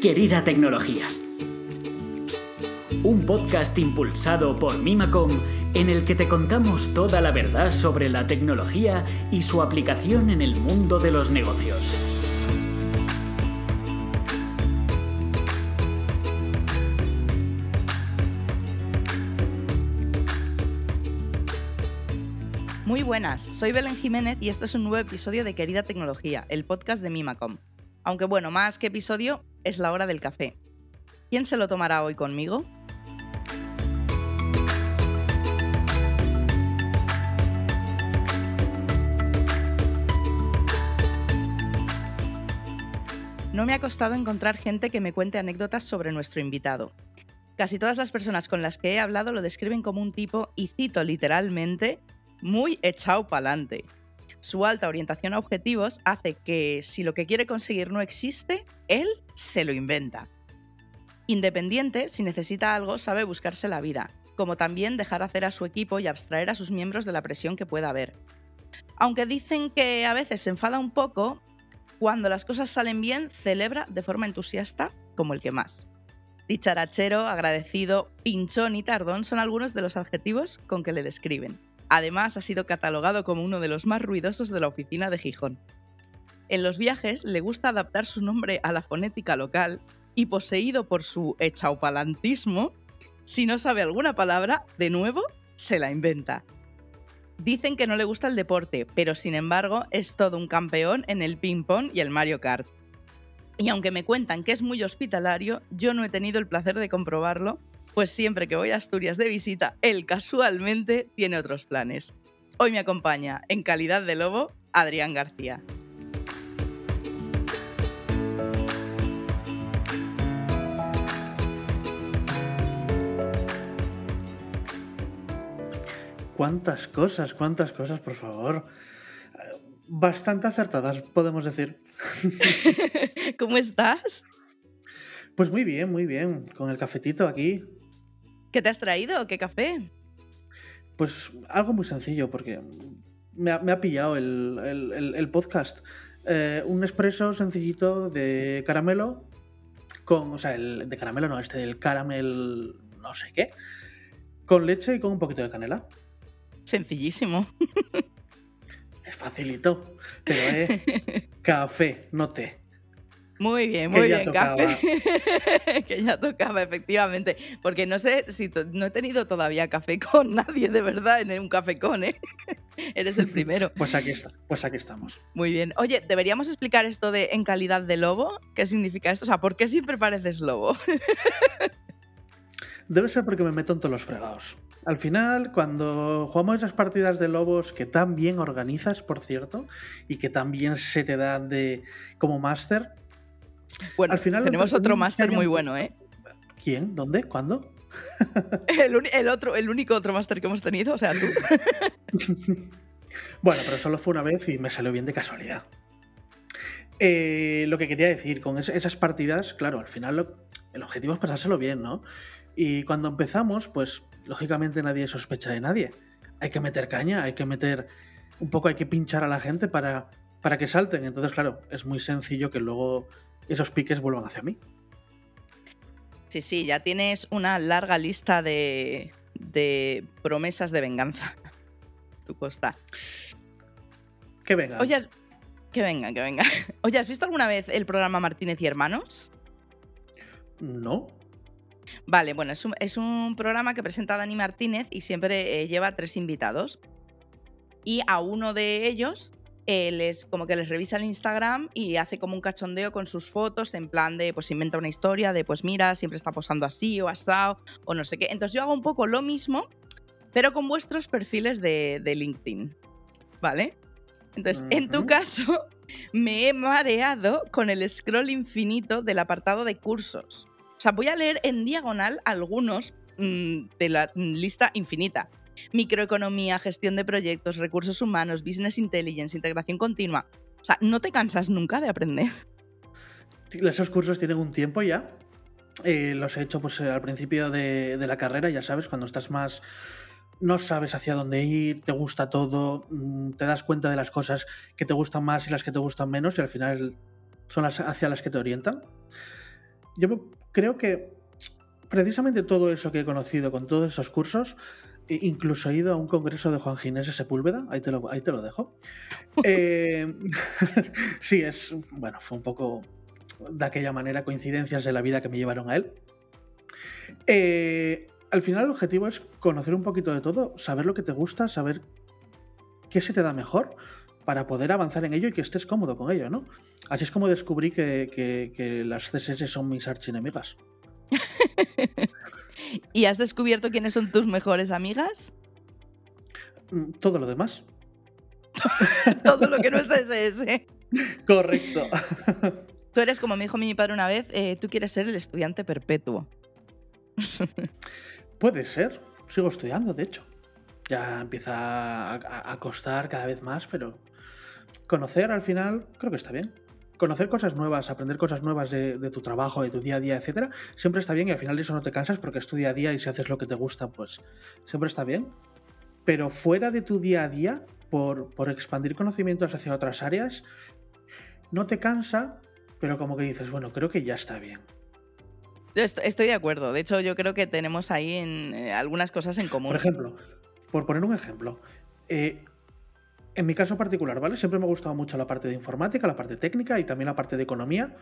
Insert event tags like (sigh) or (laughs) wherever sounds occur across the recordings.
Querida Tecnología. Un podcast impulsado por Mimacom en el que te contamos toda la verdad sobre la tecnología y su aplicación en el mundo de los negocios. Muy buenas, soy Belén Jiménez y esto es un nuevo episodio de Querida Tecnología, el podcast de Mimacom. Aunque bueno, más que episodio, es la hora del café. ¿Quién se lo tomará hoy conmigo? No me ha costado encontrar gente que me cuente anécdotas sobre nuestro invitado. Casi todas las personas con las que he hablado lo describen como un tipo, y cito literalmente, muy echado pa'lante. Su alta orientación a objetivos hace que si lo que quiere conseguir no existe, él se lo inventa. Independiente, si necesita algo, sabe buscarse la vida, como también dejar hacer a su equipo y abstraer a sus miembros de la presión que pueda haber. Aunque dicen que a veces se enfada un poco, cuando las cosas salen bien, celebra de forma entusiasta como el que más. Dicharachero, agradecido, pinchón y tardón son algunos de los adjetivos con que le describen. Además, ha sido catalogado como uno de los más ruidosos de la oficina de Gijón. En los viajes le gusta adaptar su nombre a la fonética local y poseído por su echaupalantismo, si no sabe alguna palabra, de nuevo, se la inventa. Dicen que no le gusta el deporte, pero sin embargo es todo un campeón en el ping-pong y el Mario Kart. Y aunque me cuentan que es muy hospitalario, yo no he tenido el placer de comprobarlo pues siempre que voy a Asturias de visita, él casualmente tiene otros planes. Hoy me acompaña, en calidad de lobo, Adrián García. ¿Cuántas cosas, cuántas cosas, por favor? Bastante acertadas, podemos decir. (laughs) ¿Cómo estás? Pues muy bien, muy bien. Con el cafetito aquí, ¿Qué te has traído? ¿Qué café? Pues algo muy sencillo, porque me ha, pillado el, podcast. Eh, un espresso sencillito de caramelo con, o sea, el de caramelo no, este del caramel no sé qué, con leche y con un poquito de canela. Sencillísimo. Es facilito, pero es (laughs) café, no té. Muy bien, muy bien, café. (laughs) que ya tocaba, efectivamente. Porque no sé si no he tenido todavía café con (laughs) nadie de verdad en un café con, ¿eh? (laughs) Eres el primero. pues aquí está, pues aquí estamos. Muy bien. Oye, deberíamos explicar esto de en calidad de lobo. ¿Qué significa esto? O sea, ¿por qué siempre pareces lobo? Debe ser porque me meto en todos los fregados. Al final, cuando jugamos esas partidas de lobos que tan bien organizas, por cierto, y que tan bien se te dan de como máster, bueno, al final tenemos otro máster muy bueno, ¿eh? ¿Quién? ¿Dónde? ¿Cuándo? (laughs) el, otro, el único otro máster que hemos tenido, o sea, tú. (laughs) bueno, pero solo fue una vez y me salió bien de casualidad. Eh, lo que quería decir, con esas partidas, claro, al final el objetivo es pasárselo bien, ¿no? Y cuando empezamos, pues lógicamente nadie sospecha de nadie. Hay que meter caña, hay que meter un poco, hay que pinchar a la gente para, para que salten. Entonces, claro, es muy sencillo que luego esos piques vuelvan hacia mí. Sí, sí, ya tienes una larga lista de, promesas de venganza. Tu costa. Que venga. Oye, que venga, que venga. (laughs) Oye, ¿has visto alguna vez el programa Martínez y Hermanos? No. Vale, bueno, es un, programa que presenta Dani Martínez y siempre eh, lleva tres invitados. Y a uno de ellos les como que les revisa el Instagram y hace como un cachondeo con sus fotos en plan de pues inventa una historia de pues mira, siempre está posando así o asado o no sé qué. Entonces yo hago un poco lo mismo, pero con vuestros perfiles de, LinkedIn. ¿Vale? Entonces, en tu caso, (laughs) me he mareado con el scroll infinito del apartado de cursos. O sea, voy a leer en diagonal algunos mm, de la lista infinita microeconomía, gestión de proyectos, recursos humanos, business intelligence, integración continua. O sea, no te cansas nunca de aprender. Esos cursos tienen un tiempo ya. Eh, los he hecho pues al principio de, la carrera, ya sabes, cuando estás más no sabes hacia dónde ir, te gusta todo, mm, te das cuenta de las cosas que te gustan más y las que te gustan menos y al final son las hacia las que te orientan. yo creo que precisamente todo eso que he conocido con todos esos cursos, incluso he ido a un congreso de Juan Ginés de Sepúlveda, ahí te lo, ahí te lo dejo. (laughs) Eh, (laughs) sí, es, bueno, fue un poco de aquella manera coincidencias de la vida que me llevaron a él. Eh, al final el objetivo es conocer un poquito de todo, saber lo que te gusta, saber qué se te da mejor para poder avanzar en ello y que estés cómodo con ello, ¿no? Así es como descubrí que, las CSS son mis archinemigas. (laughs) ¿Y has descubierto quiénes son tus mejores amigas? Mm, todo lo demás. (laughs) Todo lo que no es CSS. Correcto. (laughs) Tú eres, como me dijo mi padre una vez, eh, tú quieres ser el estudiante perpetuo. Puede ser. Sigo estudiando, de hecho. Ya empieza a, costar cada vez más, pero conocer al final creo que está bien. Conocer cosas nuevas, aprender cosas nuevas de, tu trabajo, de tu día a día, etcétera, siempre está bien y al final de eso no te cansas porque es tu día a día y si haces lo que te gusta, pues siempre está bien. Pero fuera de tu día a día, por, por expandir conocimientos hacia otras áreas, no te cansa, pero como que dices, bueno, creo que ya está bien. Estoy de acuerdo. De hecho, yo creo que tenemos ahí en, eh, algunas cosas en común. Por ejemplo, por poner un ejemplo, eh, en mi caso particular, ¿vale? Siempre me ha gustado mucho la parte de informática, la parte técnica y también la parte de economía.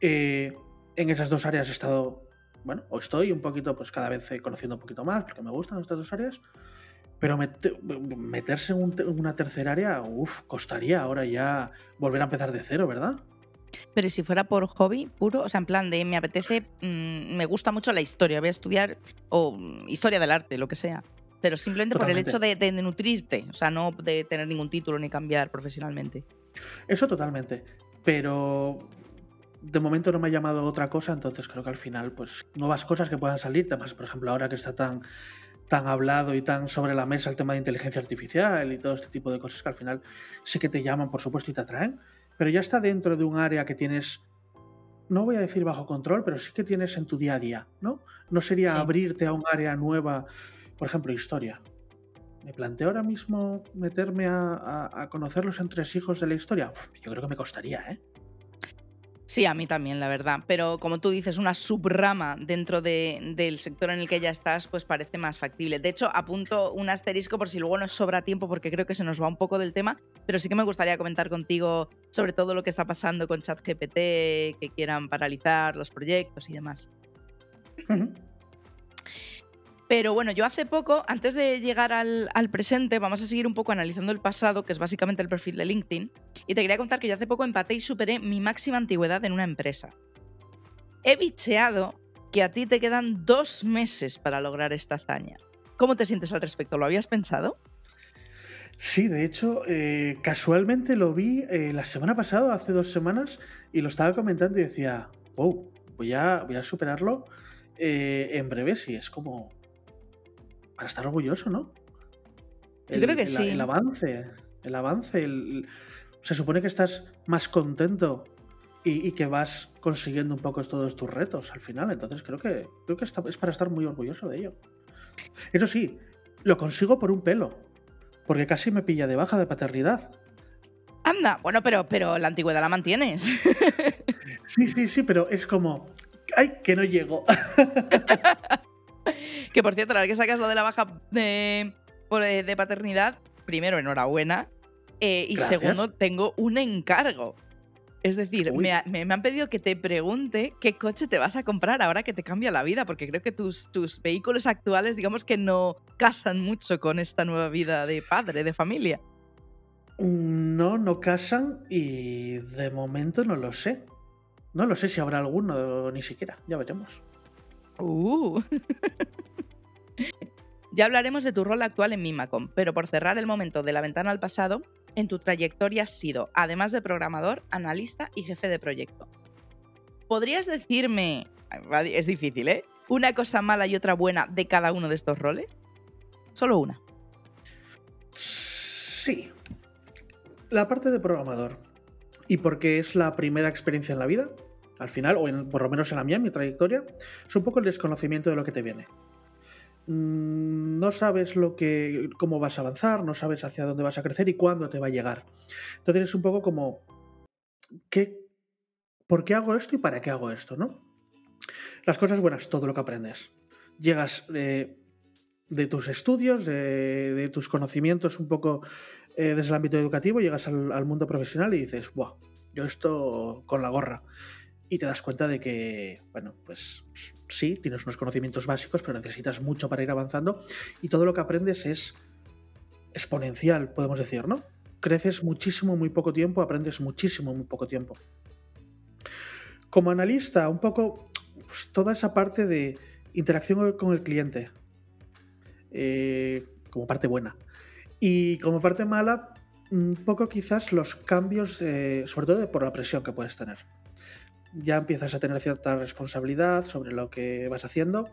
Eh, en esas dos áreas he estado, bueno, o estoy un poquito, pues cada vez conociendo un poquito más, porque me gustan estas dos áreas. Pero meterse en, en, una tercera área, uff, costaría ahora ya volver a empezar de cero, ¿verdad? Pero si fuera por hobby puro, o sea, en plan de me apetece, mm, me gusta mucho la historia, voy a estudiar, o mm, historia del arte, lo que sea. Pero simplemente por el hecho de, nutrirte, o sea, no de tener ningún título ni cambiar profesionalmente. Eso totalmente. Pero de momento no me ha llamado otra cosa, entonces creo que al final, pues, nuevas cosas que puedan salir, temas, por ejemplo, ahora que está tan, tan hablado y tan sobre la mesa el tema de inteligencia artificial y todo este tipo de cosas que al final sí que te llaman, por supuesto, y te atraen pero ya está dentro de un área que tienes, no voy a decir bajo control, pero sí que tienes en tu día a día, ¿no? No sería abrirte a un área nueva, por ejemplo, historia. ¿Me planteo ahora mismo meterme a, a conocer los entresijos de la historia? yo creo que me costaría, ¿eh? Sí, a mí también, la verdad. Pero como tú dices, una subrama dentro del sector en el que ya estás, pues parece más factible. De hecho, apunto un asterisco por si luego nos sobra tiempo, porque creo que se nos va un poco del tema, pero sí que me gustaría comentar contigo sobre todo lo que está pasando con ChatGPT, que quieran paralizar los proyectos y demás. Pero bueno, yo hace poco, antes de llegar al, presente, vamos a seguir un poco analizando el pasado, que es básicamente el perfil de LinkedIn. Y te quería contar que yo hace poco empaté y superé mi máxima antigüedad en una empresa. He bicheado que a ti te quedan dos meses para lograr esta hazaña. ¿Cómo te sientes al respecto? ¿Lo habías pensado? Sí, de hecho, eh, casualmente lo vi eh, la semana pasada, hace dos semanas, y lo estaba comentando y decía, wow, voy a, voy a superarlo eh, en breve, si es como, para estar orgulloso, ¿no? Yo creo que sí. El avance, el avance, se supone que estás más contento y, que vas consiguiendo un poco todos tus retos al final. Entonces creo que, creo que es para estar muy orgulloso de ello. Eso sí, lo consigo por un pelo, porque casi me pilla de baja de paternidad. Anda, bueno, pero, pero la antigüedad la mantienes. sí, sí, sí, pero es como, ay, que no llego. (laughs) Que por cierto, vez que sacas lo de la baja de, eh, de paternidad, primero, enhorabuena. Eh, y segundo, tengo un encargo. Es decir, me, han pedido que te pregunte qué coche te vas a comprar ahora que te cambia la vida, porque creo que tus, tus vehículos actuales, digamos que no casan mucho con esta nueva vida de padre, de familia. No, no casan y de momento no lo sé. No lo sé si habrá alguno, ni siquiera, ya veremos. Uh. (laughs) Ya hablaremos de tu rol actual en Mimacom, pero por cerrar el momento de la ventana al pasado, en tu trayectoria has sido, además de programador, analista y jefe de proyecto. ¿Podrías decirme, es difícil, ¿eh? Una cosa mala y otra buena de cada uno de estos roles? Solo una. Sí. La parte de programador. Y porque es la primera experiencia en la vida, al final, o por lo menos en la mía, en mi trayectoria, es un poco el desconocimiento de lo que te viene. Mm, no sabes lo que, cómo vas a avanzar, no sabes hacia dónde vas a crecer y cuándo te va a llegar. Entonces es un poco como, ¿qué, ¿por qué hago esto y para qué hago esto? ¿no? Las cosas buenas, todo lo que aprendes. Llegas eh, de tus estudios, de, tus conocimientos un poco eh, desde el ámbito educativo, llegas al, mundo profesional y dices, Buah, yo esto con la gorra. Y te das cuenta de que, bueno, pues sí, tienes unos conocimientos básicos, pero necesitas mucho para ir avanzando y todo lo que aprendes es exponencial, podemos decir, ¿no? Creces muchísimo, muy poco tiempo, aprendes muchísimo, muy poco tiempo. Como analista, un poco pues, toda esa parte de interacción con el cliente, eh, como parte buena. Y como parte mala, un poco quizás los cambios, sobre todo por la presión que puedes tener. Ya empiezas a tener cierta responsabilidad sobre lo que vas haciendo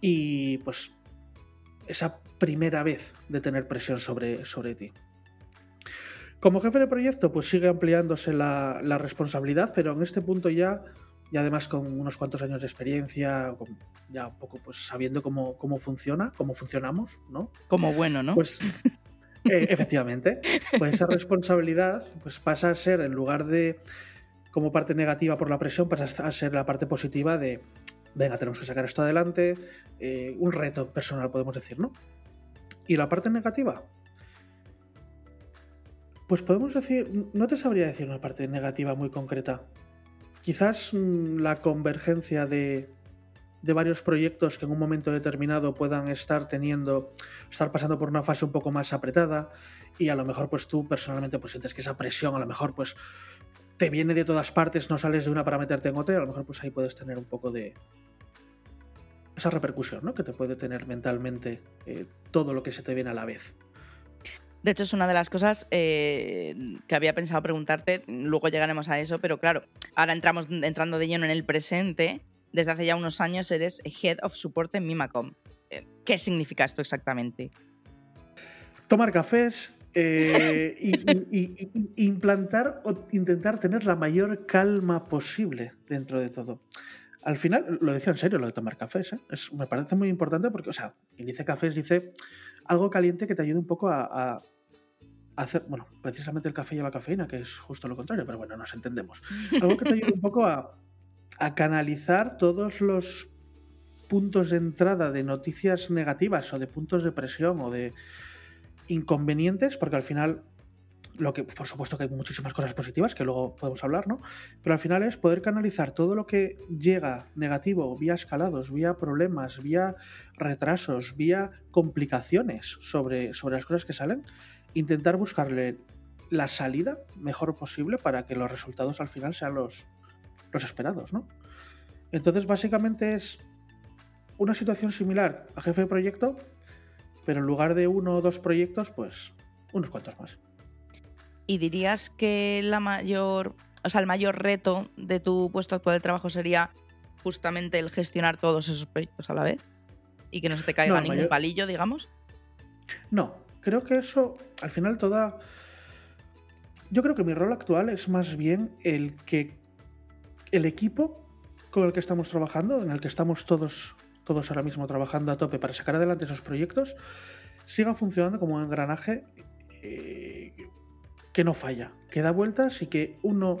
y pues esa primera vez de tener presión sobre, sobre ti. Como jefe de proyecto, pues sigue ampliándose la, responsabilidad, pero en este punto ya, y además con unos cuantos años de experiencia, ya un poco pues sabiendo cómo, cómo funciona, cómo funcionamos, ¿no? Como bueno, ¿no? Pues eh, efectivamente, pues esa responsabilidad pues pasa a ser, en lugar de como parte negativa por la presión, pasa a ser la parte positiva de, venga, tenemos que sacar esto adelante, eh, un reto personal, podemos decir, ¿no? Y la parte negativa, pues podemos decir, no te sabría decir una parte negativa muy concreta. Quizás mm, la convergencia de, de varios proyectos que en un momento determinado puedan estar teniendo, estar pasando por una fase un poco más apretada y a lo mejor pues tú personalmente pues sientes que esa presión a lo mejor pues te viene de todas partes, no sales de una para meterte en otra y a lo mejor pues ahí puedes tener un poco de, esa repercusión ¿no? que te puede tener mentalmente eh, todo lo que se te viene a la vez. De hecho, es una de las cosas eh, que había pensado preguntarte, luego llegaremos a eso, pero claro, ahora entramos entrando de lleno en el presente. Desde hace ya unos años eres Head of Support en Mimacom. Eh, ¿Qué significa esto exactamente? Tomar cafés, y, implantar o intentar tener la mayor calma posible dentro de todo al final, lo decía en serio, lo de tomar cafés, ¿eh? me parece muy importante porque, o sea, quien dice cafés dice algo caliente que te ayude un poco a, hacer, bueno, precisamente el café lleva cafeína, que es justo lo contrario, pero bueno, nos entendemos. Algo que te ayude un poco a, a canalizar todos los puntos de entrada de noticias negativas o de puntos de presión o de inconvenientes, porque al final lo que por supuesto que hay muchísimas cosas positivas que luego podemos hablar, ¿no? Pero al final es poder canalizar todo lo que llega negativo vía escalados, vía problemas, vía retrasos, vía complicaciones sobre, sobre las cosas que salen, intentar buscarle la salida mejor posible para que los resultados al final sean los, los esperados, ¿no? Entonces básicamente es una situación similar a jefe de proyecto, pero en lugar de uno o dos proyectos, pues unos cuantos más. ¿Y dirías que la mayor, o sea, el mayor reto de tu puesto actual de trabajo sería justamente el gestionar todos esos proyectos a la vez? Y que no se te caiga ningún palillo, digamos. No, creo que eso, al final, toda. Yo creo que mi rol actual es más bien el que el equipo con el que estamos trabajando, en el que estamos todos, todos ahora mismo trabajando a tope para sacar adelante esos proyectos, siga funcionando como un engranaje eh, que no falla, que da vueltas y que uno,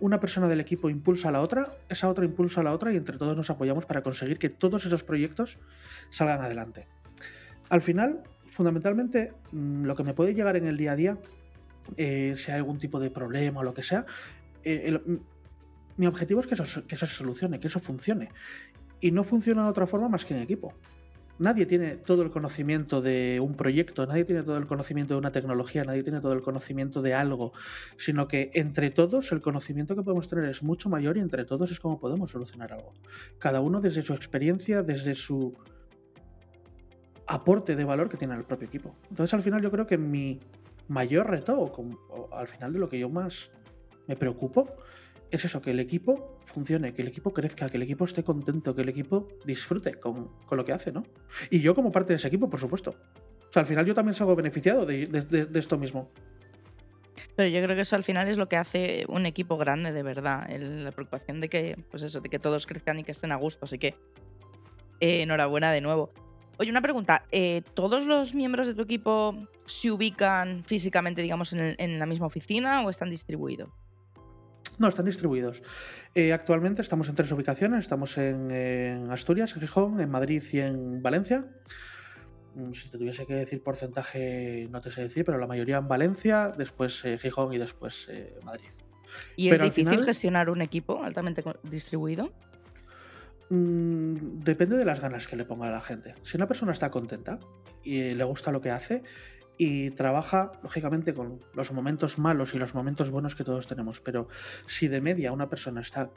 una persona del equipo impulsa a la otra, esa otra impulsa a la otra y entre todos nos apoyamos para conseguir que todos esos proyectos salgan adelante. Al final, fundamentalmente, mm, lo que me puede llegar en el día a día, eh, si hay algún tipo de problema o lo que sea, eh, mm, mi objetivo es que eso, que eso se solucione, que eso funcione. Y no funciona de otra forma más que en equipo nadie tiene todo el conocimiento de un proyecto, nadie tiene todo el conocimiento de una tecnología, nadie tiene todo el conocimiento de algo, sino que entre todos el conocimiento que podemos tener es mucho mayor y entre todos es como podemos solucionar algo. Cada uno desde su experiencia, desde su aporte de valor que tiene el propio equipo. Entonces al final yo creo que mi mayor reto, o, al final de lo que yo más me preocupo, es eso, que el equipo funcione, que el equipo crezca, que el equipo esté contento, que el equipo disfrute con, lo que hace, ¿no? Y yo como parte de ese equipo, por supuesto. O sea, al final yo también salgo beneficiado de, esto mismo. Pero yo creo que eso al final es lo que hace un equipo grande, de verdad. la preocupación de que, pues eso, de que todos crezcan y que estén a gusto. Así que eh, enhorabuena de nuevo. Oye, una pregunta. Eh, ¿Todos los miembros de tu equipo se ubican físicamente, digamos, en la misma oficina o están distribuidos? No, están distribuidos. Eh, actualmente estamos en tres ubicaciones. Estamos en, Asturias, en Gijón, en Madrid y en Valencia. Mm, si te tuviese que decir porcentaje, no te sé decir, pero la mayoría en Valencia, después eh, Gijón y después eh, Madrid. ¿Y es difícil gestionar un equipo altamente distribuido? Mm, depende de las ganas que le ponga a la gente. Si una persona está contenta y le gusta lo que hace y trabaja, lógicamente, con los momentos malos y los momentos buenos que todos tenemos, pero si de media una persona está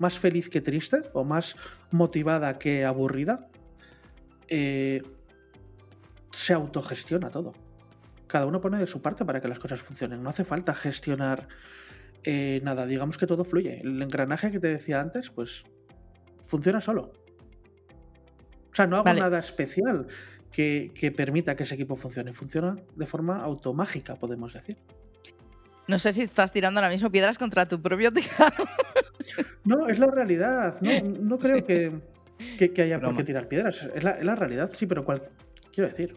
más feliz que triste o más motivada que aburrida, eh, se autogestiona todo. Cada uno pone de su parte para que las cosas funcionen. No hace falta gestionar eh, nada. Digamos que todo fluye. El engranaje que te decía antes, pues funciona solo. O sea, no hago nada especial que, permita que ese equipo funcione. Funciona de forma automágica, podemos decir. No sé si estás tirando ahora mismo piedras contra tu propio (laughs) tejado. No, es la realidad. No, (laughs) creo que, haya por qué tirar piedras. Es la, realidad, sí, pero cual, quiero decir,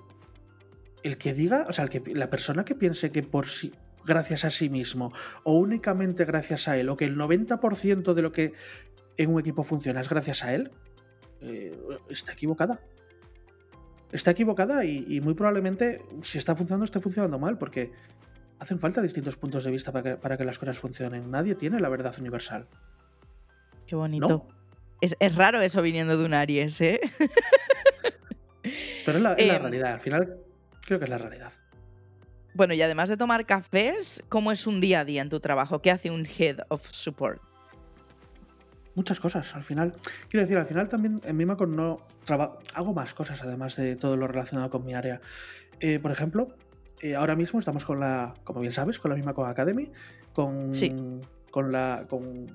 el que diga, o sea, el que, la persona que piense que por sí, gracias a sí mismo, o únicamente gracias a él, o que el 90% de lo que en un equipo funciona es gracias a él, eh, está equivocada. Está equivocada y, muy probablemente si está funcionando esté funcionando mal porque hacen falta distintos puntos de vista para que, las cosas funcionen. Nadie tiene la verdad universal. Qué bonito. Es, raro eso viniendo de un Aries, ¿eh? Pero es la, em, realidad. Al final creo que es la realidad. Bueno, y además de tomar cafés, ¿cómo es un día a día en tu trabajo? ¿Qué hace un Head of Support? Muchas cosas. Al final, quiero decir, al final también en Mimacon no hago más cosas además de todo lo relacionado con mi área. Eh, por ejemplo, eh, ahora mismo estamos con la, como bien sabes, con la Mimacon Academy, con, con la con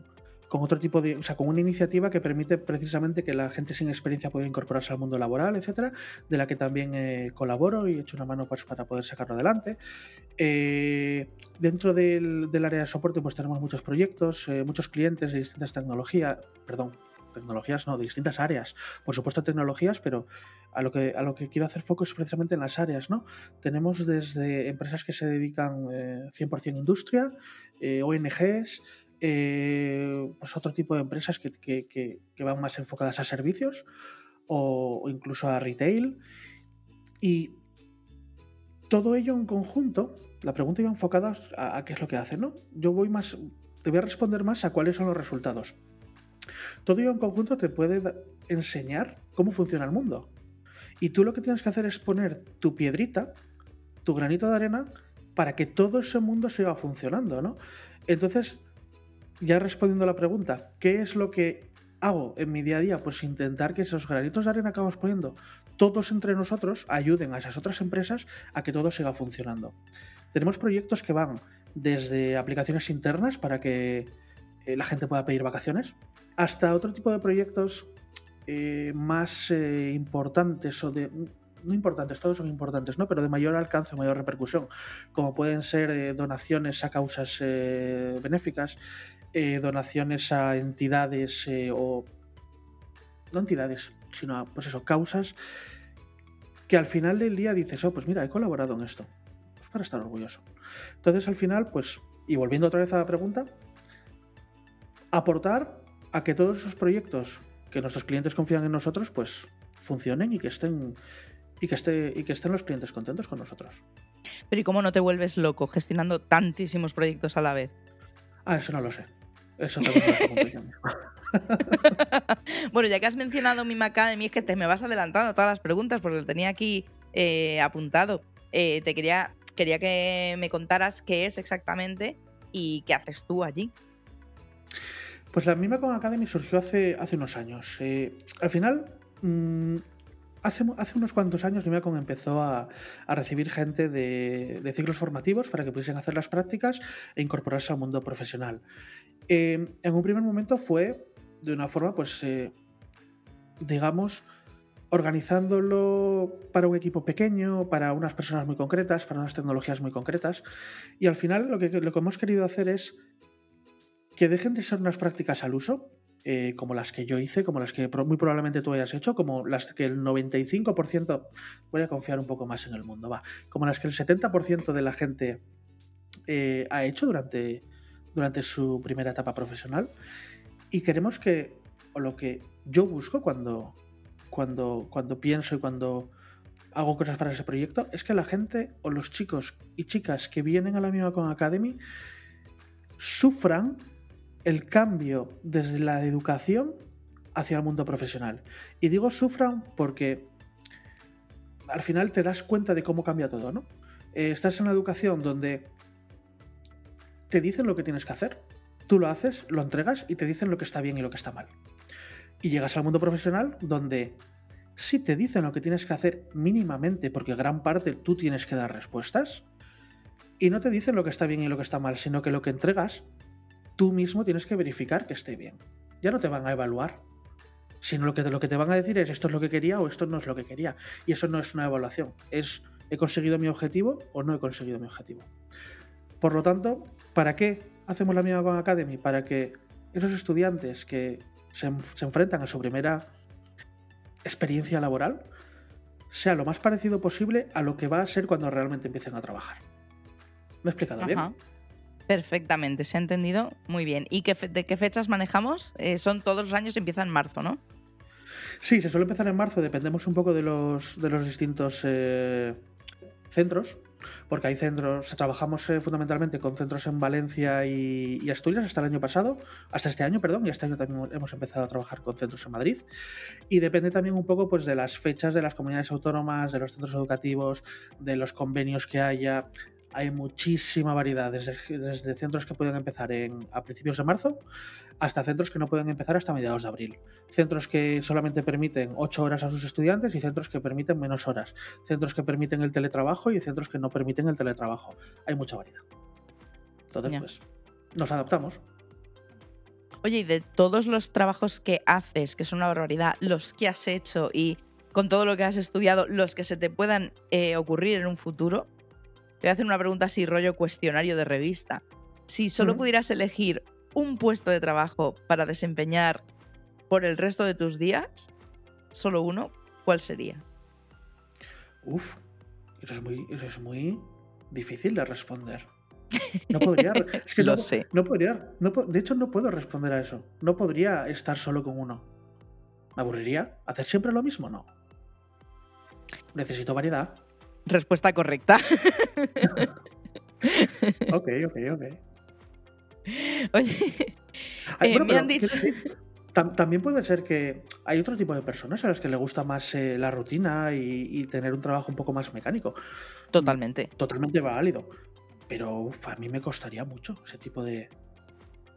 con otro tipo de, o sea, con una iniciativa que permite precisamente que la gente sin experiencia pueda incorporarse al mundo laboral, etcétera, de la que también eh, colaboro y he hecho una mano pues, para poder sacarlo adelante. Eh, dentro del, área de soporte, pues tenemos muchos proyectos, eh, muchos clientes de distintas tecnologías, perdón, tecnologías no, de distintas áreas. Por supuesto tecnologías, pero a lo que, a lo que quiero hacer foco es precisamente en las áreas, ¿no? Tenemos desde empresas que se dedican 100% industria, ONGs, eh, pues otro tipo de empresas que, van más enfocadas a servicios o, incluso a retail. Y todo ello en conjunto, la pregunta iba enfocada a, qué es lo que hace, ¿no? Yo voy más, te voy a responder más a cuáles son los resultados. Todo ello en conjunto te puede enseñar cómo funciona el mundo. Y tú lo que tienes que hacer es poner tu piedrita, tu granito de arena, para que todo ese mundo siga funcionando, ¿no? Entonces, ya respondiendo a la pregunta, ¿qué es lo que hago en mi día a día? Pues intentar que esos granitos de arena que vamos poniendo, todos entre nosotros, ayuden a esas otras empresas a que todo siga funcionando. Tenemos proyectos que van desde aplicaciones internas para que eh, la gente pueda pedir vacaciones, hasta otro tipo de proyectos eh, más eh, importantes o de no importantes, todos son importantes, ¿no? Pero de mayor alcance, mayor repercusión, como pueden ser donaciones a causas benéficas, eh, donaciones a entidades eh, o no entidades, sino a pues eso, causas que al final del día dices, oh, pues mira, he colaborado en esto. Pues para estar orgulloso. Entonces al final, pues, y volviendo otra vez a la pregunta, aportar a que todos esos proyectos que nuestros clientes confían en nosotros, pues funcionen y que estén y que, esté, y que estén los clientes contentos con nosotros. Pero ¿y cómo no te vuelves loco gestionando tantísimos proyectos a la vez? Ah, eso no lo sé. Eso (laughs) Bueno, ya que has mencionado mi Academy, es que te me vas adelantando todas las preguntas porque lo tenía aquí eh, apuntado. Eh, te quería, quería que me contaras qué es exactamente y qué haces tú allí. Pues la Mima Academy surgió hace, hace unos años. Eh, al final, mm, hace, hace, unos cuantos años Mimacon empezó a, recibir gente de, de, ciclos formativos para que pudiesen hacer las prácticas e incorporarse al mundo profesional. Em, en un primer momento fue de una forma, pues, eh, digamos, organizándolo para un equipo pequeño, para unas personas muy concretas, para unas tecnologías muy concretas. Y al final lo que, lo que hemos querido hacer es que dejen de ser unas prácticas al uso, eh, como las que yo hice, como las que muy probablemente tú hayas hecho, como las que el 95%, voy a confiar un poco más en el mundo, va, como las que el 70% de la gente eh, ha hecho durante, durante su primera etapa profesional. Y queremos que, o lo que yo busco cuando, cuando, cuando pienso y cuando hago cosas para ese proyecto, es que la gente o los chicos y chicas que vienen a la Mimacon Academy sufran el cambio desde la educación hacia el mundo profesional. Y digo sufran porque al final te das cuenta de cómo cambia todo, ¿no? Eh, estás en la educación donde te dicen lo que tienes que hacer, tú lo haces, lo entregas y te dicen lo que está bien y lo que está mal. Y llegas al mundo profesional donde si te dicen lo que tienes que hacer mínimamente, porque gran parte tú tienes que dar respuestas, y no te dicen lo que está bien y lo que está mal, sino que lo que entregas, tú mismo tienes que verificar que esté bien. Ya no te van a evaluar, sino lo que, lo que te van a decir es esto es lo que quería o esto no es lo que quería. Y eso no es una evaluación, es he conseguido mi objetivo o no he conseguido mi objetivo. Por lo tanto, ¿para qué hacemos la misma Academy? Para que esos estudiantes que se, se enfrentan a su primera experiencia laboral sea lo más parecido posible a lo que va a ser cuando realmente empiecen a trabajar. ¿Me he explicado bien? Perfectamente, se ha entendido muy bien. ¿Y qué de qué fechas manejamos? Eh, son todos los años, empieza en marzo, ¿no? Sí, se suele empezar en marzo, dependemos un poco de los, de los distintos eh, centros porque hay centros, trabajamos eh, fundamentalmente con centros en Valencia y, Asturias hasta el año pasado, hasta este año, perdón, y este año también hemos empezado a trabajar con centros en Madrid. Y depende también un poco pues, de las fechas de las comunidades autónomas, de los centros educativos, de los convenios que haya hay muchísima variedad, desde, centros que pueden empezar en, a principios de marzo hasta centros que no pueden empezar hasta mediados de abril. Centros que solamente permiten 8 horas a sus estudiantes y centros que permiten menos horas. Centros que permiten el teletrabajo y centros que no permiten el teletrabajo. Hay mucha variedad. Entonces, pues, nos adaptamos. Oye, y de todos los trabajos que haces, que son una barbaridad, los que has hecho y con todo lo que has estudiado, los que se te puedan eh, ocurrir en un futuro, te voy a hacer una pregunta así, rollo cuestionario de revista. Si solo pudieras elegir un puesto de trabajo para desempeñar por el resto de tus días, solo uno, ¿cuál sería? Uf, eso es muy, eso es muy difícil de responder. No podría. Es que (laughs) Lo no, sé. No podría. No, de hecho, no puedo responder a eso. No podría estar solo con uno. ¿Me aburriría? ¿Hacer siempre lo mismo? No. Necesito variedad. Respuesta correcta. (laughs) ok, ok, ok. Oye, eh, me han dicho. también puede ser que hay otro tipo de personas a las que le gusta más eh, la rutina y, tener un trabajo un poco más mecánico. Totalmente. Totalmente válido. Pero a mí me costaría mucho ese tipo de.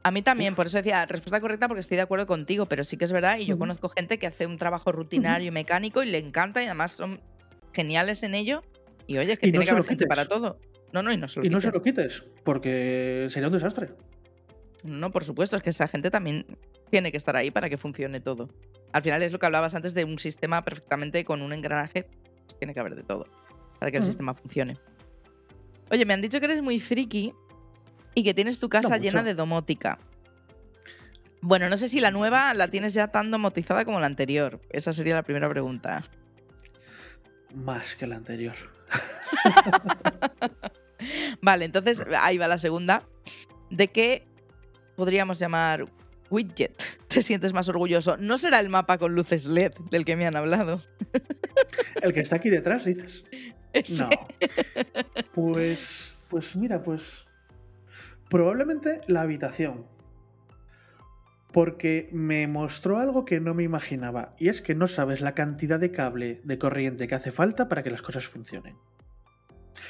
A mí también, por eso decía respuesta correcta porque estoy de acuerdo contigo, pero sí que es verdad y yo conozco gente que hace un trabajo rutinario y mecánico y le encanta y además son geniales en ello. Y oye, es que tiene que haber gente para todo. No, no, y no se lo Y no se lo quites, porque sería un desastre. No, por supuesto, es que esa gente también tiene que estar ahí para que funcione todo. Al final es lo que hablabas antes de un sistema perfectamente con un engranaje, pues tiene que haber de todo para que el sistema funcione. Oye, me han dicho que eres muy friki y que tienes tu casa llena de domótica. Bueno, no sé si la nueva la tienes ya tan domotizada como la anterior. Esa sería la primera pregunta. Más que la anterior. (laughs) vale, entonces ahí va la segunda. ¿De qué podríamos llamar widget (laughs) te sientes más orgulloso? ¿No será el mapa con luces LED del que me han hablado? (laughs) ¿El que está aquí detrás, dices? No. Pues, pues mira, pues probablemente la habitación. Porque me mostró algo que no me imaginaba. Y es que no sabes la cantidad de cable de corriente que hace falta para que las cosas funcionen.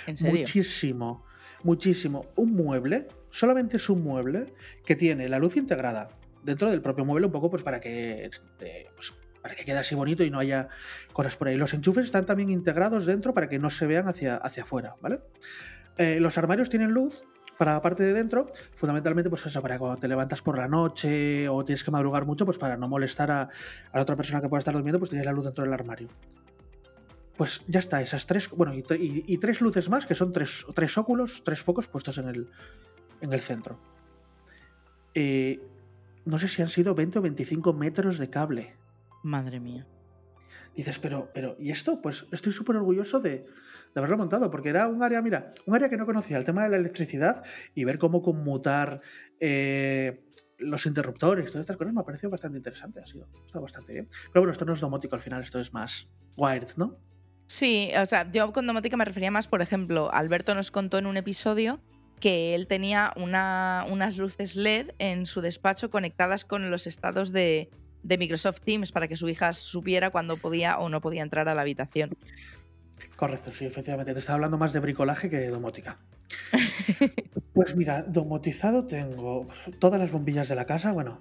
¿En serio? Muchísimo, muchísimo. Un mueble solamente es un mueble que tiene la luz integrada dentro del propio mueble, un poco pues para que, este, pues, para que quede así bonito y no haya cosas por ahí. Los enchufes están también integrados dentro para que no se vean hacia, hacia afuera, ¿vale? Eh, los armarios tienen luz para la parte de dentro, fundamentalmente, pues eso, para cuando te levantas por la noche o tienes que madrugar mucho, pues para no molestar a, la otra persona que pueda estar durmiendo, pues tienes la luz dentro del armario. Pues ya está, esas tres, bueno, y, tres luces más, que son tres, tres óculos, tres focos puestos en el, en el centro. Eh, no sé si han sido 20 o 25 metros de cable. Madre mía. Dices, pero, pero, ¿y esto? Pues estoy súper orgulloso de, haberlo montado, porque era un área, mira, un área que no conocía, el tema de la electricidad y ver cómo conmutar eh, los interruptores, todas estas cosas me ha parecido bastante interesante, ha sido, está bastante bien. Pero bueno, esto no es domótico al final, esto es más wired, ¿no? Sí, o sea, yo con domótica me refería más, por ejemplo, Alberto nos contó en un episodio que él tenía unas luces LED en su despacho conectadas con los estados de, de Microsoft Teams para que su hija supiera cuándo podía o no podía entrar a la habitación. Correcto, sí, efectivamente. Te estaba hablando más de bricolaje que de domótica. (laughs) pues mira, domotizado tengo todas las bombillas de la casa, bueno,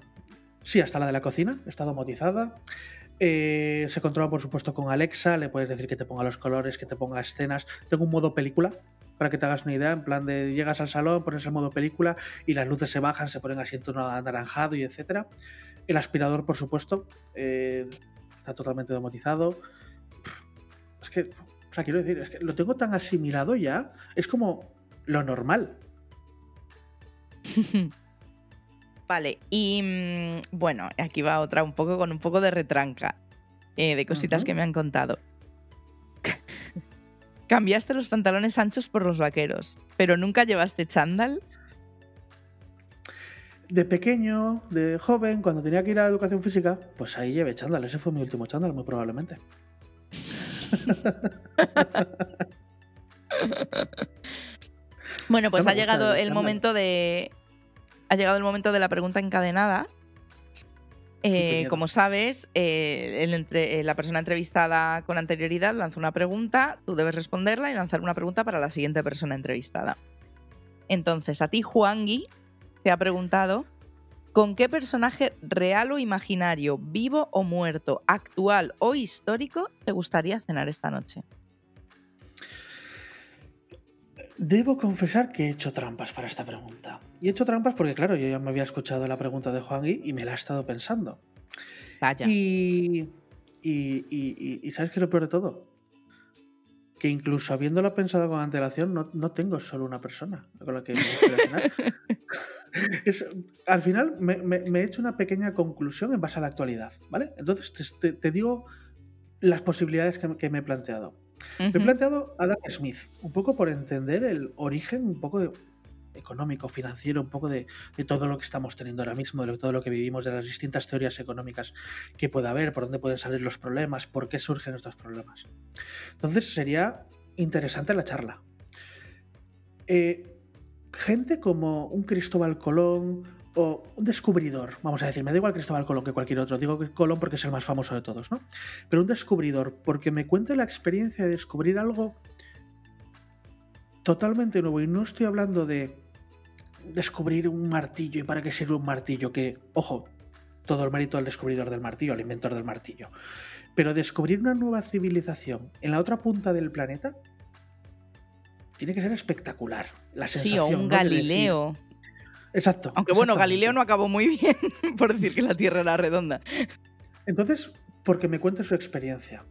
sí, hasta la de la cocina, está domotizada. Eh, se controla, por supuesto, con Alexa. Le puedes decir que te ponga los colores, que te ponga escenas. Tengo un modo película, para que te hagas una idea. En plan de llegas al salón, pones el modo película y las luces se bajan, se ponen así en tono anaranjado y etcétera. El aspirador, por supuesto, eh, está totalmente domotizado. Es que, sea, quiero decir, es que lo tengo tan asimilado ya. Es como lo normal. (laughs) vale, y mm, bueno, aquí va otra un poco con un poco de retranca eh, de cositas que me han contado. (laughs) Cambiaste los pantalones anchos por los vaqueros, pero nunca llevaste chándal. De pequeño, de joven, cuando tenía que ir a educación física, pues ahí llevé chándal. Ese fue mi último chándal, muy probablemente. (laughs) Bueno, pues ha llegado el momento de. Ha llegado el momento de la pregunta encadenada. Eh, como sabes, eh, eh, la persona entrevistada con anterioridad lanza una pregunta, tú debes responderla y lanzar una pregunta para la siguiente persona entrevistada. Entonces, a ti, Juangui, te ha preguntado: ¿con qué personaje real o imaginario, vivo o muerto, actual o histórico, te gustaría cenar esta noche? Debo confesar que he hecho trampas para esta pregunta. Y he hecho trampas porque, claro, yo ya me había escuchado la pregunta de Juan y me la he estado pensando. Vaya. Y, y, ¿sabes qué es lo peor de todo? Que incluso habiéndolo pensado con antelación, no, tengo solo una persona con la que (laughs) es, al final me, he hecho una pequeña conclusión en base a la actualidad, ¿vale? Entonces te, digo las posibilidades que me he planteado. Me he planteado a Adam Smith, un poco por entender el origen, un poco económico, financiero, un poco de, todo lo que estamos teniendo ahora mismo, de todo lo que vivimos, de las distintas teorías económicas que puede haber, por dónde pueden salir los problemas, por qué surgen estos problemas. Entonces sería interesante la charla. Eh, gente como un Cristóbal Colón, o un descubridor, vamos a decir, me da igual Cristóbal Colón que cualquier otro, digo Colón porque es el más famoso de todos, ¿no? Pero un descubridor, porque me cuente la experiencia de descubrir algo totalmente nuevo, y no estoy hablando de descubrir un martillo y para qué sirve un martillo, que, ojo, todo el mérito al descubridor del martillo, al inventor del martillo, pero descubrir una nueva civilización en la otra punta del planeta tiene que ser espectacular. La sensación, sí, o un Galileo. Exacto. Aunque bueno, Galileo no acabó muy bien (laughs) por decir que la Tierra era redonda. Entonces, porque me cuente su experiencia.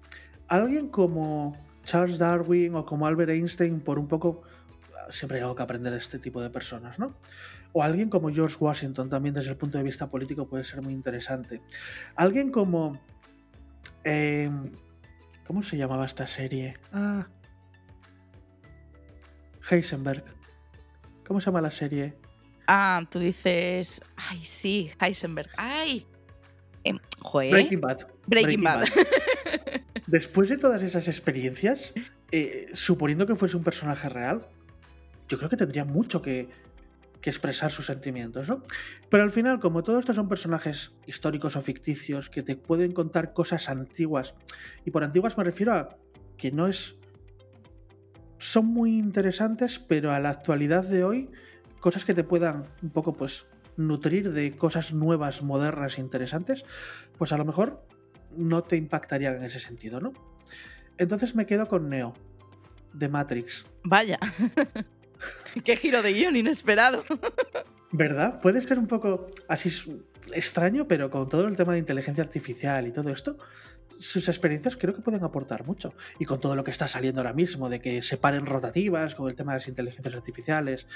Alguien como Charles Darwin o como Albert Einstein, por un poco, siempre hay algo que aprender de este tipo de personas, ¿no? O alguien como George Washington, también desde el punto de vista político puede ser muy interesante. Alguien como... Em, ¿Cómo se llamaba esta serie? Ah. Heisenberg. ¿Cómo se llama la serie? Ah, tú dices. Ay, sí, Heisenberg. Ay. Em, Breaking Bad. Breaking, Bad. (laughs) Después de todas esas experiencias, eh, suponiendo que fuese un personaje real, yo creo que tendría mucho que, expresar sus sentimientos, ¿no? Pero al final, como todos estos son personajes históricos o ficticios que te pueden contar cosas antiguas, y por antiguas me refiero a que no es. Son muy interesantes, pero a la actualidad de hoy cosas que te puedan un poco pues nutrir de cosas nuevas, modernas, interesantes, pues a lo mejor no te impactarían en ese sentido, ¿no? Entonces me quedo con Neo, de Matrix. Vaya. (laughs) (laughs) Qué giro de guion inesperado. ¿Verdad? Puede ser un poco así extraño, pero con todo el tema de inteligencia artificial y todo esto, sus experiencias creo que pueden aportar mucho. Y con todo lo que está saliendo ahora mismo, de que se paren rotativas, con el tema de las inteligencias artificiales,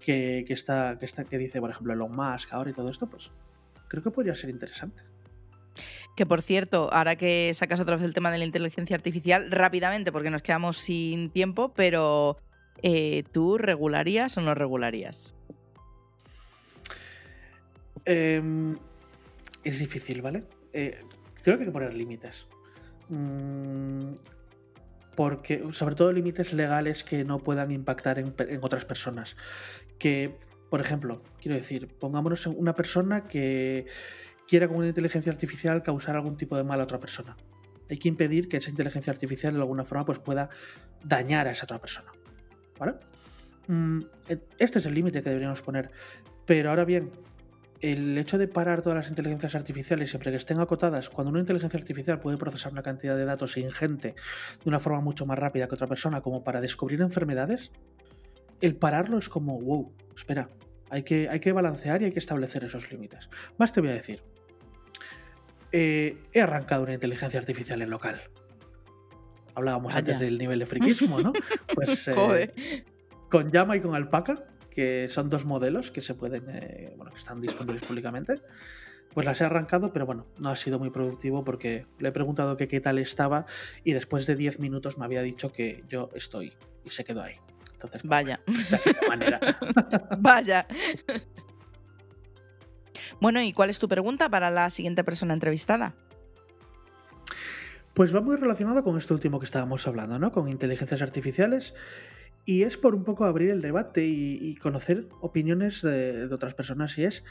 que, está, que, está, que dice, por ejemplo, Elon Musk ahora y todo esto, pues creo que podría ser interesante. Que por cierto, ahora que sacas otra vez el tema de la inteligencia artificial, rápidamente, porque nos quedamos sin tiempo, pero eh, ¿tú regularías o no regularías? Em, es difícil, ¿vale? Eh, creo que hay que poner límites. Mm, porque, sobre todo límites legales que no puedan impactar en, en, otras personas. Que, por ejemplo, quiero decir, pongámonos en una persona que quiera con una inteligencia artificial causar algún tipo de mal a otra persona. Hay que impedir que esa inteligencia artificial de alguna forma pues, pueda dañar a esa otra persona. Mm, este es el límite que deberíamos poner. Pero ahora bien, el hecho de parar todas las inteligencias artificiales siempre que estén acotadas, cuando una inteligencia artificial puede procesar una cantidad de datos ingente de una forma mucho más rápida que otra persona, como para descubrir enfermedades, el pararlo es como, wow, espera, hay que, hay que balancear y hay que establecer esos límites. Más te voy a decir, eh, he arrancado una inteligencia artificial en local. Hablábamos antes del nivel de friquismo, ¿no? (laughs) Pues eh, con llama y con alpaca que son dos modelos que se pueden, eh, bueno, que están disponibles públicamente. Pues las he arrancado, pero bueno, no ha sido muy productivo porque le he preguntado que qué tal estaba y después de 10 minutos me había dicho que yo estoy y se quedó ahí. Entonces, pues, vaya. de manera. (laughs) vaya. Bueno, ¿y cuál es tu pregunta para la siguiente persona entrevistada? Pues va muy relacionado con esto último que estábamos hablando, ¿no? Con inteligencias artificiales y es por un poco abrir el debate y, conocer opiniones de, otras personas y es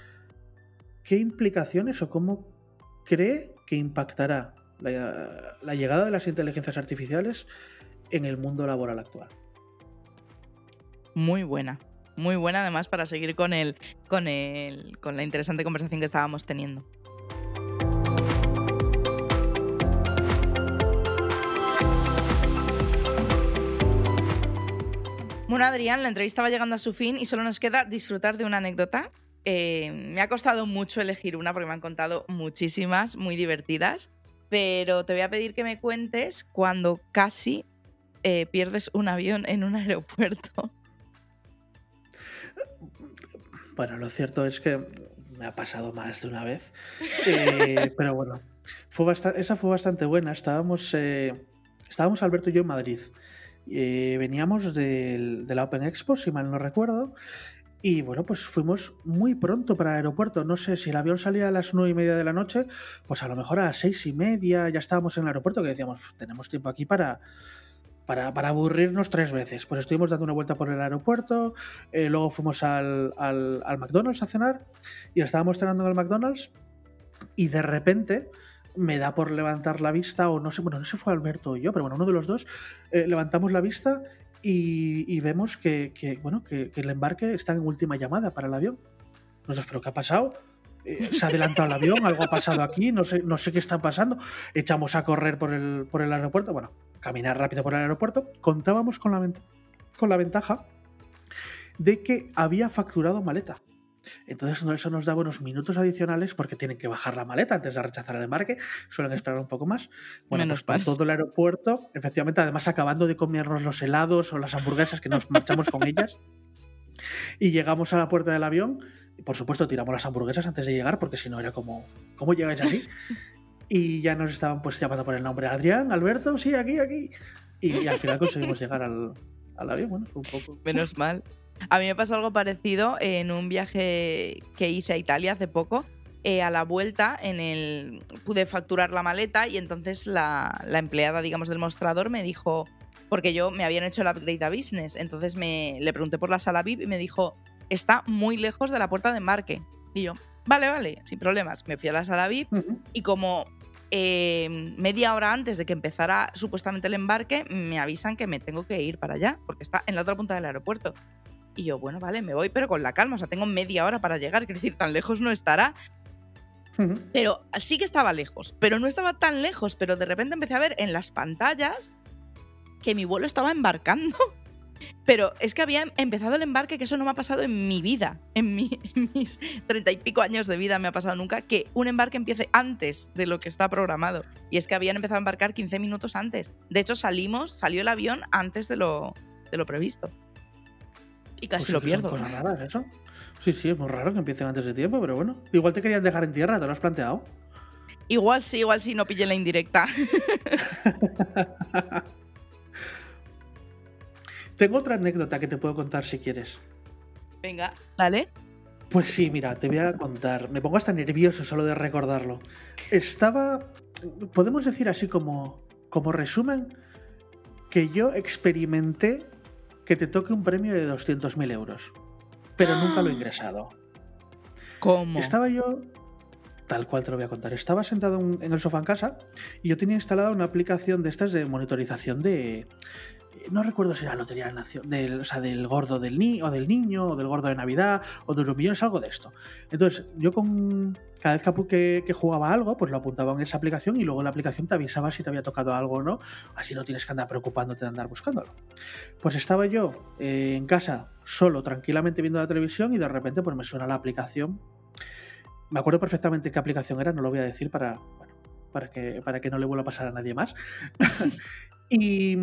qué implicaciones o cómo cree que impactará la, llegada de las inteligencias artificiales en el mundo laboral actual. Muy buena, muy buena además para seguir con el, con el, con la interesante conversación que estábamos teniendo. Bueno, Adrián, la entrevista va llegando a su fin y solo nos queda disfrutar de una anécdota. Eh, me ha costado mucho elegir una porque me han contado muchísimas, muy divertidas, pero te voy a pedir que me cuentes cuando casi eh, pierdes un avión en un (laughs) aeropuerto. Bueno, lo cierto es que me ha pasado más de una vez, (laughs) eh, pero bueno, fue esa fue bastante buena. Estábamos, estábamos Alberto y yo en Madrid. Eh, veníamos de la Open Expo, si mal no recuerdo, y bueno, pues fuimos muy pronto para el aeropuerto. No sé si el avión salía a las nueve y media de la noche, pues a lo mejor a las seis y media ya estábamos en el aeropuerto, que decíamos, tenemos tiempo aquí para, para, aburrirnos tres veces. Pues estuvimos dando una vuelta por el aeropuerto, eh, luego fuimos al, al, McDonald's a cenar y estábamos cenando en el McDonald's y de repente me da por levantar la vista, o no sé, bueno, no sé fue Alberto o yo, pero bueno, uno de los dos, eh, levantamos la vista y, vemos que, bueno, que, el embarque está en última llamada para el avión. Nosotros, ¿pero qué ha pasado? Eh, ¿Se ha adelantado el avión? ¿Algo ha pasado aquí? No sé, no sé qué está pasando. Echamos a correr por el, por el aeropuerto, bueno, caminar rápido por el aeropuerto. Contábamos con la, con la ventaja de que había facturado maleta. Entonces eso nos da unos minutos adicionales porque tienen que bajar la maleta antes de rechazar el embarque, suelen esperar un poco más. Bueno, Menos pues todo el aeropuerto, efectivamente, además acabando de comernos los helados o las hamburguesas que nos (laughs) marchamos con ellas. Y llegamos a la puerta del avión, y por supuesto tiramos las hamburguesas antes de llegar, porque si no era como, ¿cómo llegáis así? (laughs) Y ya nos estaban pues llamando por el nombre Adrián, Alberto, sí, aquí, aquí. Y, al final conseguimos llegar al, al avión, bueno, fue un poco... Menos mal. A mí me pasó algo parecido en un viaje que hice a Italia hace poco. Eh, a la vuelta en el pude facturar la maleta y entonces la, empleada, digamos, del mostrador me dijo, porque yo me habían hecho el upgrade a business, entonces me, le pregunté por la sala VIP y me dijo, está muy lejos de la puerta de embarque. Y yo, vale, vale, sin problemas. Me fui a la sala VIP y como eh, media hora antes de que empezara supuestamente el embarque, me avisan que me tengo que ir para allá, porque está en la otra punta del aeropuerto. Y yo, bueno, vale, me voy, pero con la calma. O sea, tengo media hora para llegar. Quiero decir, tan lejos no estará. Pero sí que estaba lejos, pero no estaba tan lejos. Pero de repente empecé a ver en las pantallas que mi vuelo estaba embarcando. (laughs) Pero es que había empezado el embarque, que eso no me ha pasado en mi vida. (laughs) En, mis treinta y pico años de vida me ha pasado nunca que un embarque empiece antes de lo que está programado. Y es que habían empezado a embarcar 15 minutos antes. De hecho, salimos, salió el avión antes de lo, de lo previsto. Y casi pues lo pierdo. Son cosas raras, eso. Sí, sí, es muy raro que empiecen antes de tiempo, pero bueno. Igual te querían dejar en tierra, ¿te lo has planteado? Igual sí, igual sí, no pille la indirecta. (laughs) Tengo otra anécdota que te puedo contar si quieres. Venga, dale. Pues sí, mira, te voy a contar. Me pongo hasta nervioso solo de recordarlo. Estaba, podemos decir así como, como resumen, que yo experimenté que te toque un premio de 200.000 euros, pero nunca lo he (gasps) ingresado. ¿Cómo? Estaba yo, tal cual te lo voy a contar, estaba sentado en el sofá en casa y yo tenía instalada una aplicación de estas de monitorización de, no recuerdo si era Lotería del, del gordo del, ni, o del niño, o del gordo de Navidad, o de los millones, algo de esto. Entonces, yo con cada vez que, que, jugaba algo, pues lo apuntaba en esa aplicación y luego la aplicación te avisaba si te había tocado algo o no, así no tienes que andar preocupándote de andar buscándolo. Pues estaba yo eh, en casa, solo, tranquilamente viendo la televisión y de repente pues me suena la aplicación. Me acuerdo perfectamente qué aplicación era, no lo voy a decir para, para que, para que no le vuelva a pasar a nadie más. (laughs) Y,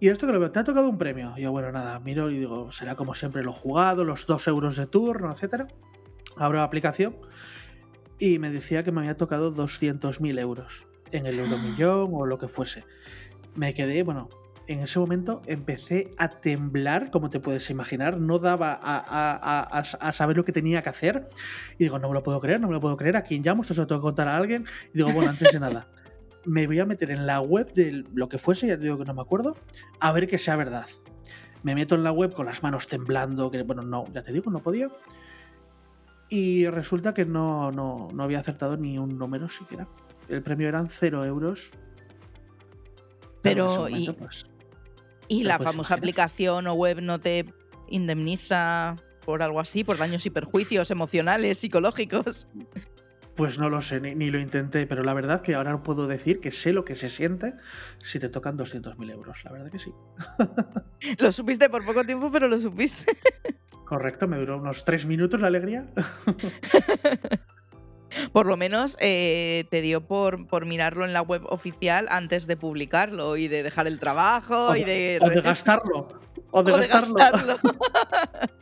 y, esto que lo veo, te ha tocado un premio. Y yo, bueno, nada, miro y digo, será como siempre lo jugado, los dos euros de turno, etcétera. Abro la aplicación y me decía que me había tocado 200.000 euros en el (gasps) euromillón o lo que fuese. Me quedé, bueno, en ese momento empecé a temblar, como te puedes imaginar, no daba a, a, a, a, saber lo que tenía que hacer. Y digo, no me lo puedo creer, no me lo puedo creer, a quién llamo, esto se lo tengo que contar a alguien. Y digo, bueno, antes de nada, (laughs) me voy a meter en la web de lo que fuese, ya te digo que no me acuerdo, a ver que sea verdad. Me meto en la web con las manos temblando, que bueno, no, ya te digo, no podía. Y resulta que no, no, no había acertado ni un número siquiera. El premio eran cero euros. Pero, momento, y, pues, ¿y la famosa aplicación o web no te indemniza por algo así, por daños y perjuicios emocionales, psicológicos? Pues no lo sé, ni, lo intenté, pero la verdad que ahora puedo decir que sé lo que se siente si te tocan 200.000 euros, la verdad que sí. (laughs) lo supiste por poco tiempo, pero lo supiste. Correcto, me duró unos tres minutos la alegría. (laughs) por lo menos eh, te dio por, por, mirarlo en la web oficial antes de publicarlo y de dejar el trabajo de, y de... O de gastarlo. O de, o gastarlo. De (laughs) gastarlo.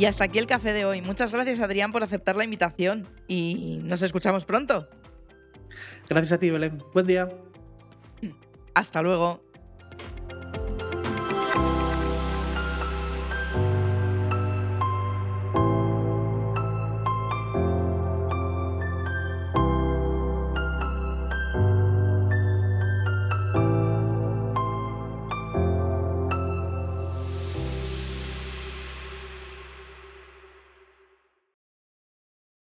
Y hasta aquí el café de hoy. Muchas gracias, Adrián, por aceptar la invitación y nos escuchamos pronto. Gracias a ti, Belén. Buen día. Hasta luego.